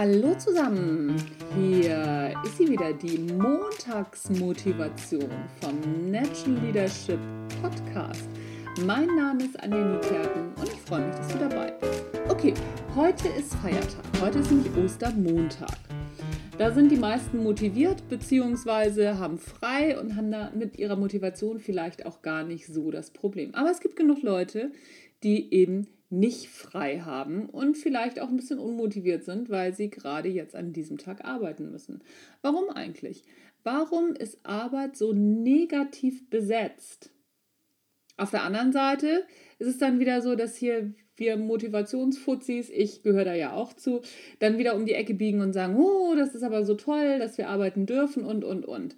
Hallo zusammen, hier ist sie wieder, die Montagsmotivation vom Natural Leadership Podcast. Mein Name ist Anja Niekerken und ich freue mich, dass du dabei bist. Okay, heute ist Feiertag, heute ist nämlich Ostermontag. Da sind die meisten motiviert bzw. haben frei und haben da mit ihrer Motivation vielleicht auch gar nicht so das Problem. Aber es gibt genug Leute, die eben nicht frei haben und vielleicht auch ein bisschen unmotiviert sind, weil sie gerade jetzt an diesem Tag arbeiten müssen. Warum eigentlich? Warum ist Arbeit so negativ besetzt? Auf der anderen Seite ist es dann wieder so, dass hier wir Motivationsfuzis, ich gehöre da ja auch zu, dann wieder um die Ecke biegen und sagen, oh, das ist aber so toll, dass wir arbeiten dürfen und, und, und.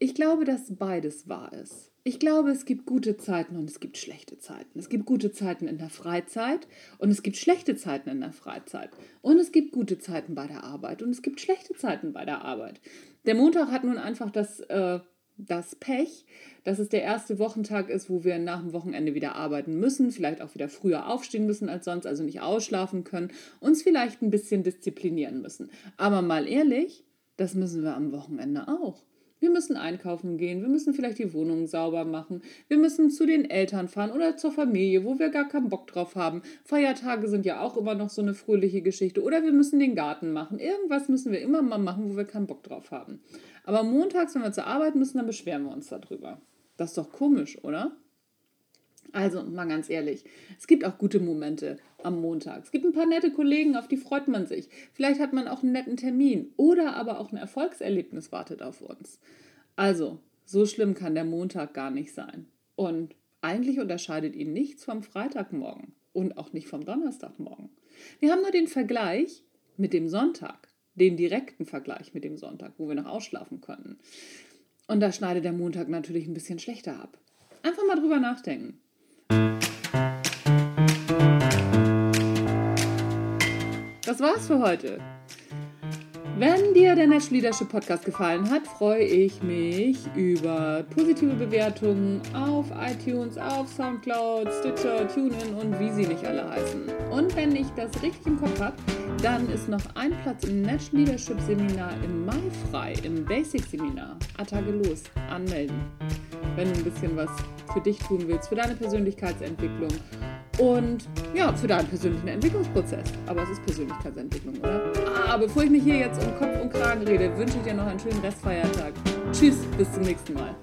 Ich glaube, dass beides wahr ist. Ich glaube, es gibt gute Zeiten und es gibt schlechte Zeiten. Es gibt gute Zeiten in der Freizeit und es gibt schlechte Zeiten in der Freizeit. Und es gibt gute Zeiten bei der Arbeit und es gibt schlechte Zeiten bei der Arbeit. Der Montag hat nun einfach das äh, das Pech, dass es der erste Wochentag ist, wo wir nach dem Wochenende wieder arbeiten müssen, vielleicht auch wieder früher aufstehen müssen als sonst, also nicht ausschlafen können, uns vielleicht ein bisschen disziplinieren müssen. Aber mal ehrlich, das müssen wir am Wochenende auch. Wir müssen einkaufen gehen, wir müssen vielleicht die Wohnung sauber machen, wir müssen zu den Eltern fahren oder zur Familie, wo wir gar keinen Bock drauf haben. Feiertage sind ja auch immer noch so eine fröhliche Geschichte. Oder wir müssen den Garten machen. Irgendwas müssen wir immer mal machen, wo wir keinen Bock drauf haben. Aber montags, wenn wir zur Arbeit müssen, dann beschweren wir uns darüber. Das ist doch komisch, oder? Also, mal ganz ehrlich, es gibt auch gute Momente am Montag. Es gibt ein paar nette Kollegen, auf die freut man sich. Vielleicht hat man auch einen netten Termin oder aber auch ein Erfolgserlebnis wartet auf uns. Also, so schlimm kann der Montag gar nicht sein. Und eigentlich unterscheidet ihn nichts vom Freitagmorgen und auch nicht vom Donnerstagmorgen. Wir haben nur den Vergleich mit dem Sonntag, den direkten Vergleich mit dem Sonntag, wo wir noch ausschlafen können. Und da schneidet der Montag natürlich ein bisschen schlechter ab. Einfach mal drüber nachdenken. Das war's für heute. Wenn dir der Nash Leadership Podcast gefallen hat, freue ich mich über positive Bewertungen auf iTunes, auf Soundcloud, Stitcher, TuneIn und wie sie nicht alle heißen. Und wenn ich das richtig im Kopf habe, dann ist noch ein Platz im Nash Leadership Seminar im Mai frei, im Basic Seminar. Attage los, anmelden. Wenn du ein bisschen was für dich tun willst, für deine Persönlichkeitsentwicklung und ja, für deinen persönlichen Entwicklungsprozess. Aber es ist Persönlichkeitsentwicklung, oder? Ah, bevor ich mich hier jetzt um Kopf und Kragen rede, wünsche ich dir noch einen schönen Restfeiertag. Tschüss, bis zum nächsten Mal.